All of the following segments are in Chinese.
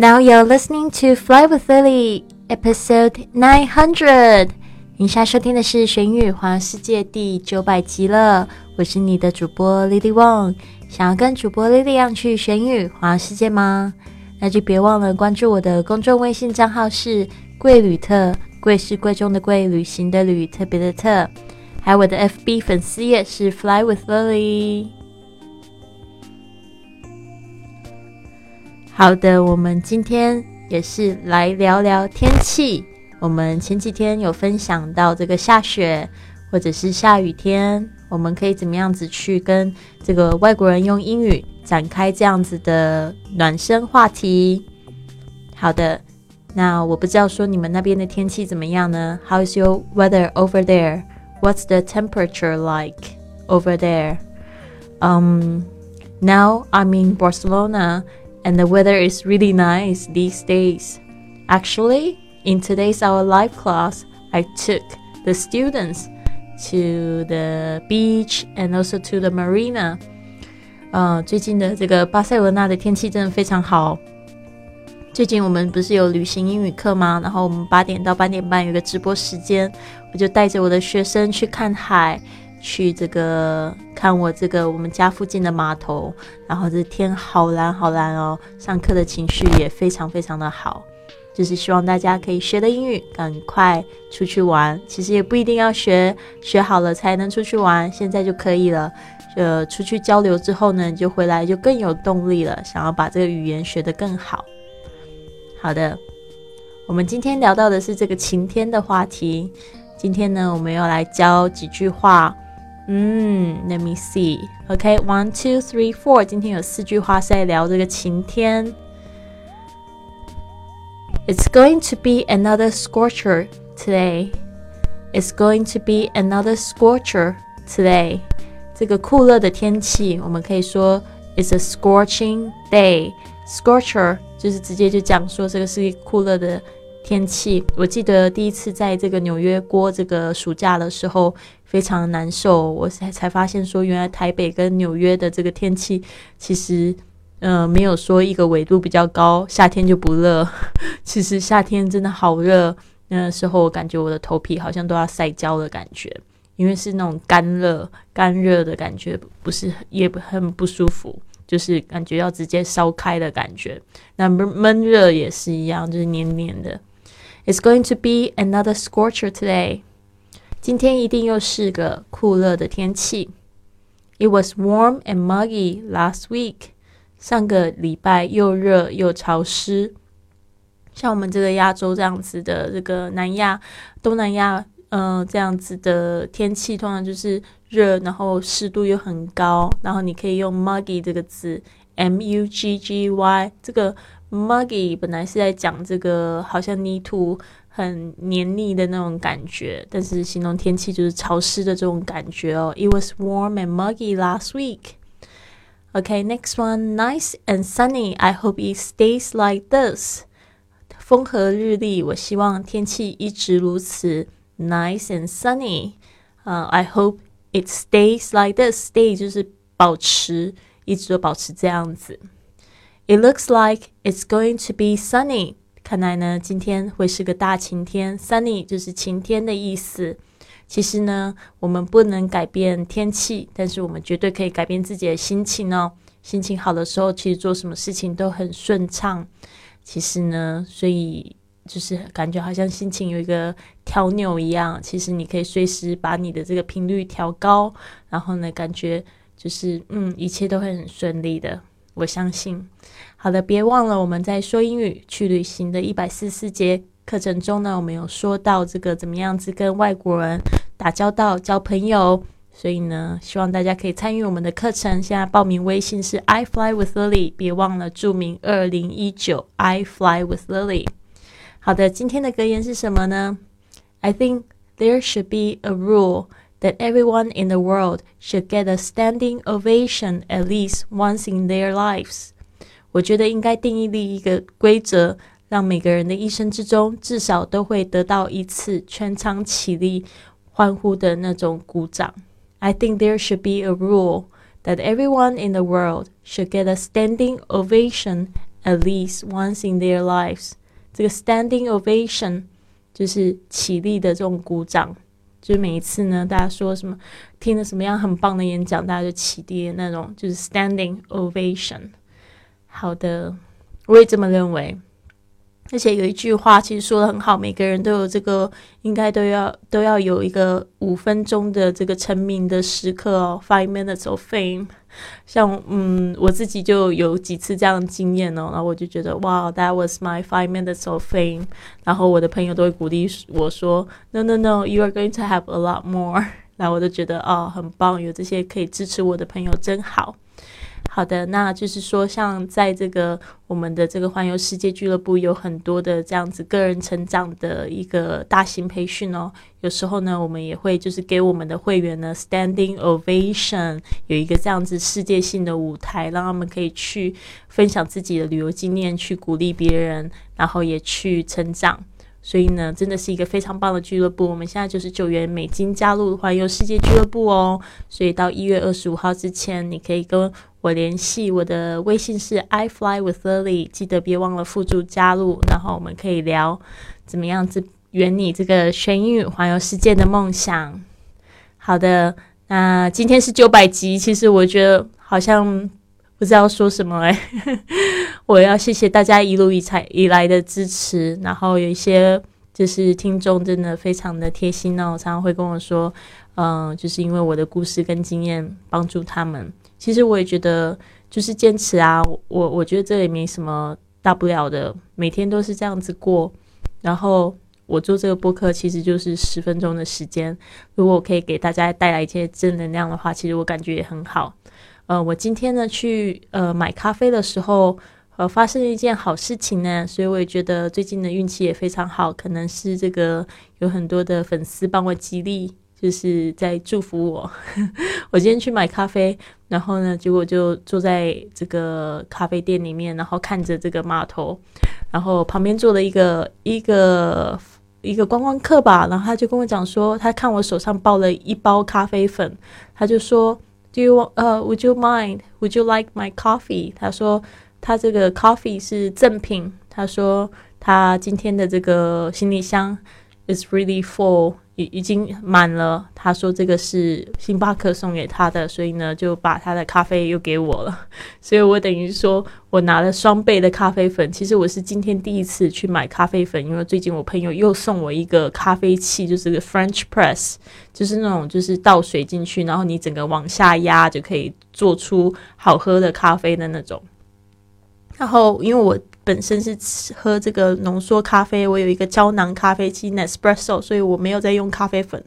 Now you're listening to Fly with Lily, episode nine hundred。您现在收听的是《玄宇环世界》第九百集了。我是你的主播 Lily Wong。想要跟主播 Lily 一样去玄宇环世界吗？那就别忘了关注我的公众微信账号是贵旅特，贵是贵重的贵，旅行的旅，特别的特。还有我的 FB 粉丝页是 Fly with Lily。好的，我们今天也是来聊聊天气。我们前几天有分享到这个下雪或者是下雨天，我们可以怎么样子去跟这个外国人用英语展开这样子的暖身话题。好的，那我不知道说你们那边的天气怎么样呢？How's your weather over there? What's the temperature like over there? Um, now I'm in Barcelona and the weather is really nice these days. Actually, in today's our live class, I took the students to the beach and also to the marina. 呃，最近的这个巴塞罗那的天气真的非常好。最近我们不是有旅行英语课吗？然后我们八点到八点半有个直播时间，我就带着我的学生去看海， 去这个看我这个我们家附近的码头，然后这天好蓝好蓝哦，上课的情绪也非常非常的好，就是希望大家可以学的英语赶快出去玩，其实也不一定要学学好了才能出去玩，现在就可以了。呃，出去交流之后呢，就回来就更有动力了，想要把这个语言学得更好。好的，我们今天聊到的是这个晴天的话题，今天呢，我们要来教几句话。嗯，Let me see. OK, one, two, three, four. 今天有四句话是在聊这个晴天。It's going to be another scorcher today. It's going to be another scorcher today. 这个酷热的天气，我们可以说 It's a scorching day. Scorcher 就是直接就讲说这个是酷热的。天气，我记得第一次在这个纽约过这个暑假的时候， 非常难受。我才才发现说，原来台北跟纽约的这个天气，其实，呃，没有说一个纬度比较高，夏天就不热。其实夏天真的好热，那时候我感觉我的头皮好像都要晒焦的感觉，因为是那种干热、干热的感觉，不是也很不舒服，就是感觉要直接烧开的感觉。那闷闷热也是一样，就是黏黏的。It's going to be another scorcher today. 今天一定又是个酷热的天气。It was warm and muggy last week. 上个礼拜又热又潮湿。像我们这个亚洲这样子的，这个南亚、东南亚，嗯，这样子的天气，通常就是热，然后湿度又很高。然后你可以用 muggy 这个字，m u g g y 这个。Muggy 本来是在讲这个好像泥土很黏腻的那种感觉，但是形容天气就是潮湿的这种感觉哦。It was warm and muggy last week. Okay, next one, nice and sunny. I hope it stays like this. 风和日丽，我希望天气一直如此。Nice and sunny. 啊，I hope it stays like this. Stay 就是保持，一直都保持这样子。It looks like it's going to be sunny。 看来呢，今天会是个大晴天。Sunny 就是晴天的意思。其实呢，我们不能改变天气，但是我们绝对可以改变自己的心情哦。心情好的时候，其实做什么事情都很顺畅。其实呢，所以就是感觉好像心情有一个调钮一样。其实你可以随时把你的这个频率调高，然后呢，感觉就是嗯，一切都会很顺利的。我相信。好的，别忘了我们在说英语去旅行的一百四十四节课程中呢，我们有说到这个怎么样子跟外国人打交道、交朋友。所以呢，希望大家可以参与我们的课程。现在报名微信是 I fly with Lily，别忘了注明二零一九 I fly with Lily。好的，今天的格言是什么呢？I think there should be a rule that everyone in the world should get a standing ovation at least once in their lives。我觉得应该定义立一个规则，让每个人的一生之中至少都会得到一次全场起立欢呼的那种鼓掌。I think there should be a rule that everyone in the world should get a standing ovation at least once in their lives。这个 standing ovation 就是起立的这种鼓掌， 就是每一次呢，大家说什么听了什么样很棒的演讲，大家就起立那种，就是 standing ovation。好的，我也这么认为。而且有一句话其实说的很好，每个人都有这个，应该都要都要有一个五分钟的这个成名的时刻哦，five minutes of fame。像嗯，我自己就有几次这样的经验哦，然后我就觉得哇，that was my five minutes of fame。然后我的朋友都会鼓励我说，no no no，you are going to have a lot more。然后我就觉得哦，很棒，有这些可以支持我的朋友真好。好的，那就是说，像在这个我们的这个环游世界俱乐部，有很多的这样子个人成长的一个大型培训哦。有时候呢，我们也会就是给我们的会员呢 standing ovation，有一个这样子世界性的舞台，让他们可以去分享自己的旅游经验，去鼓励别人，然后也去成长。所以呢，真的是一个非常棒的俱乐部。我们现在就是九元美金加入环游世界俱乐部哦。所以到一月二十五号之前，你可以跟我联系，我的微信是 I fly with Lily，记得别忘了附注加入，然后我们可以聊怎么样子圆你这个学英语环游世界的梦想。好的，那今天是九百集，其实我觉得好像不知道说什么哎，我要谢谢大家一路以才以来的支持，然后有一些就是听众真的非常的贴心哦，常常会跟我说，嗯，就是因为我的故事跟经验帮助他们。其实我也觉得，就是坚持啊，我我觉得这也没什么大不了的，每天都是这样子过。然后我做这个播客，其实就是十分钟的时间。如果我可以给大家带来一些正能量的话，其实我感觉也很好。呃，我今天呢去呃买咖啡的时候，呃发生了一件好事情呢，所以我也觉得最近的运气也非常好，可能是这个有很多的粉丝帮我激励。就是在祝福我。我今天去买咖啡，然后呢，结果就坐在这个咖啡店里面，然后看着这个码头，然后旁边坐了一个一个一个观光客吧，然后他就跟我讲说，他看我手上抱了一包咖啡粉，他就说 ，Do you want 呃，Would you mind? Would you like my coffee? 他说他这个 coffee 是赠品，他说他今天的这个行李箱 is really full。 已经满了，他说这个是星巴克送给他的，所以呢就把他的咖啡又给我了，所以我等于说我拿了双倍的咖啡粉。其实我是今天第一次去买咖啡粉，因为最近我朋友又送我一个咖啡器，就是个 French press，就是那种就是倒水进去，然后你整个往下压就可以做出好喝的咖啡的那种。然后因为我。本身是喝这个浓缩咖啡，我有一个胶囊咖啡机 Nespresso，所以我没有在用咖啡粉。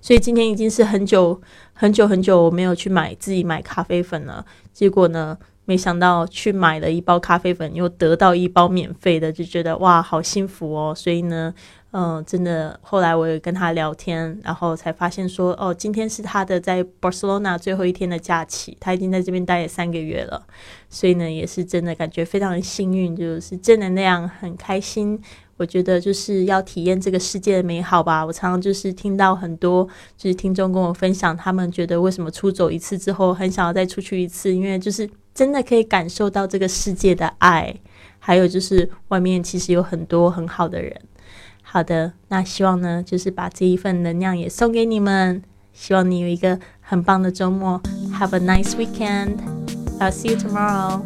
所以今天已经是很久很久很久我没有去买自己买咖啡粉了。结果呢，没想到去买了一包咖啡粉，又得到一包免费的，就觉得哇，好幸福哦！所以呢。嗯，真的。后来我也跟他聊天，然后才发现说，哦，今天是他的在 Barcelona 最后一天的假期，他已经在这边待了三个月了，所以呢，也是真的感觉非常幸运，就是正能量，很开心。我觉得就是要体验这个世界的美好吧。我常常就是听到很多就是听众跟我分享，他们觉得为什么出走一次之后很想要再出去一次，因为就是真的可以感受到这个世界的爱，还有就是外面其实有很多很好的人。好的，那希望呢，就是把这一份能量也送给你们。希望你有一个很棒的周末。Have a nice weekend. I'll see you tomorrow.